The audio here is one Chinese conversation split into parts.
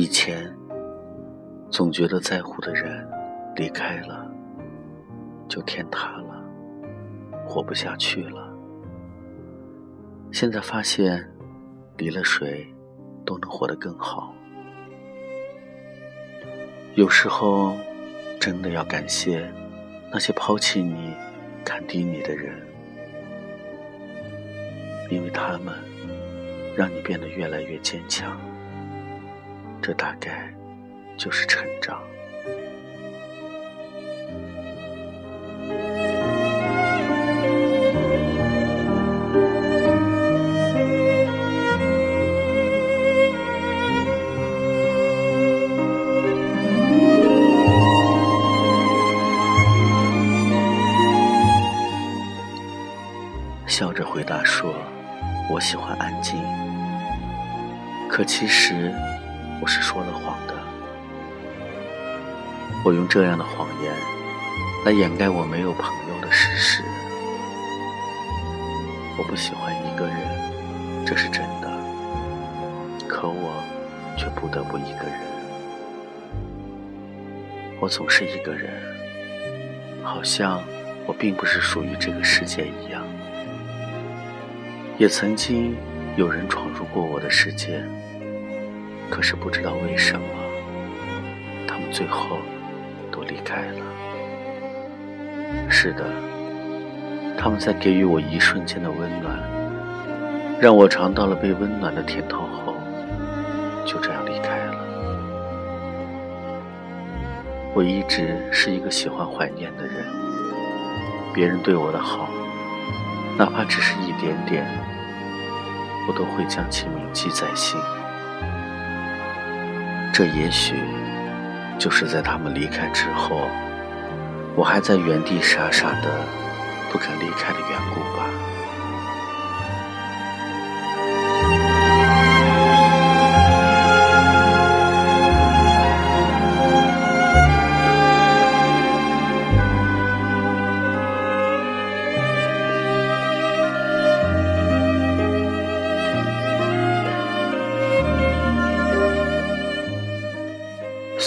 以前总觉得在乎的人离开了就天塌了，活不下去了。现在发现，离了谁都能活得更好。有时候真的要感谢那些抛弃你、看低你的人。因为他们让你变得越来越坚强，这大概就是成长。笑着回答说。我喜欢安静，可其实我是说了谎的。我用这样的谎言来掩盖我没有朋友的事实。我不喜欢一个人，这是真的，可我却不得不一个人。我总是一个人，好像我并不是属于这个世界一样。也曾经有人闯入过我的世界，可是不知道为什么，他们最后都离开了。是的，他们在给予我一瞬间的温暖，让我尝到了被温暖的甜头后，就这样离开了。我一直是一个喜欢怀念的人，别人对我的好，哪怕只是一点点。我都会将其铭记在心。这也许就是在他们离开之后，我还在原地傻傻的不肯离开的缘故吧。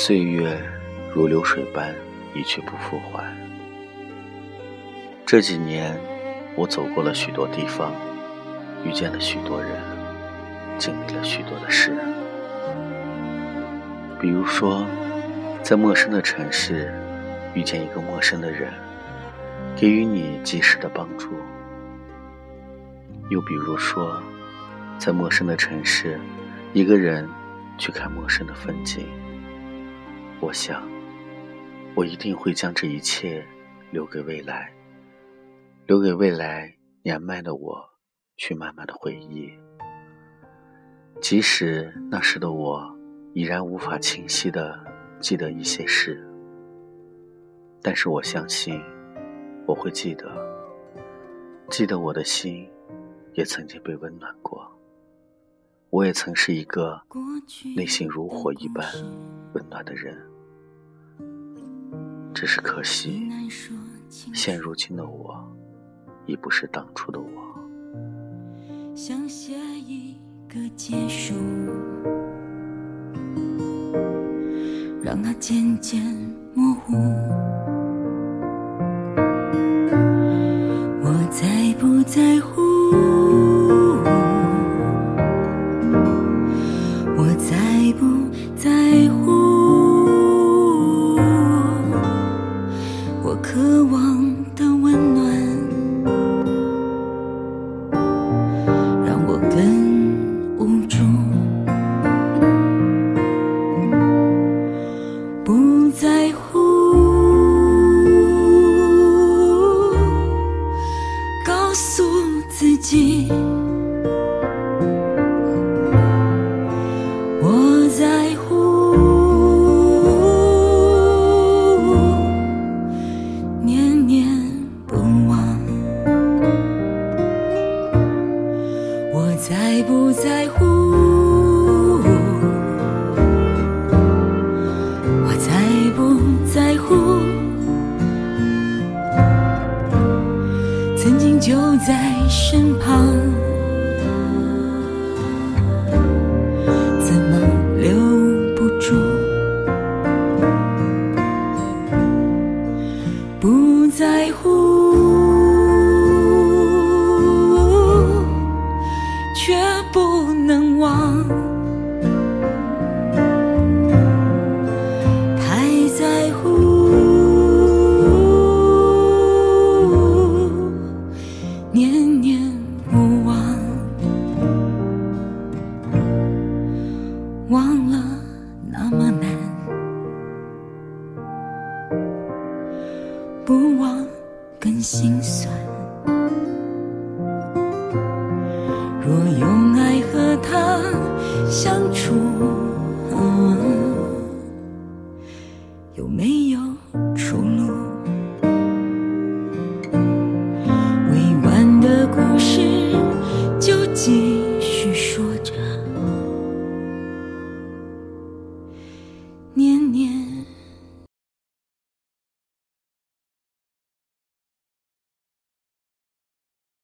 岁月如流水般一去不复还。这几年，我走过了许多地方，遇见了许多人，经历了许多的事。比如说，在陌生的城市遇见一个陌生的人，给予你及时的帮助；又比如说，在陌生的城市，一个人去看陌生的风景。我想，我一定会将这一切留给未来，留给未来年迈的我去慢慢的回忆。即使那时的我已然无法清晰的记得一些事，但是我相信我会记得，记得我的心也曾经被温暖过，我也曾是一个内心如火一般温暖的人。只是可惜，现如今的我，已不是当初的我。想写一个结束，让它渐渐模糊。不忘更心酸。若用爱和他相处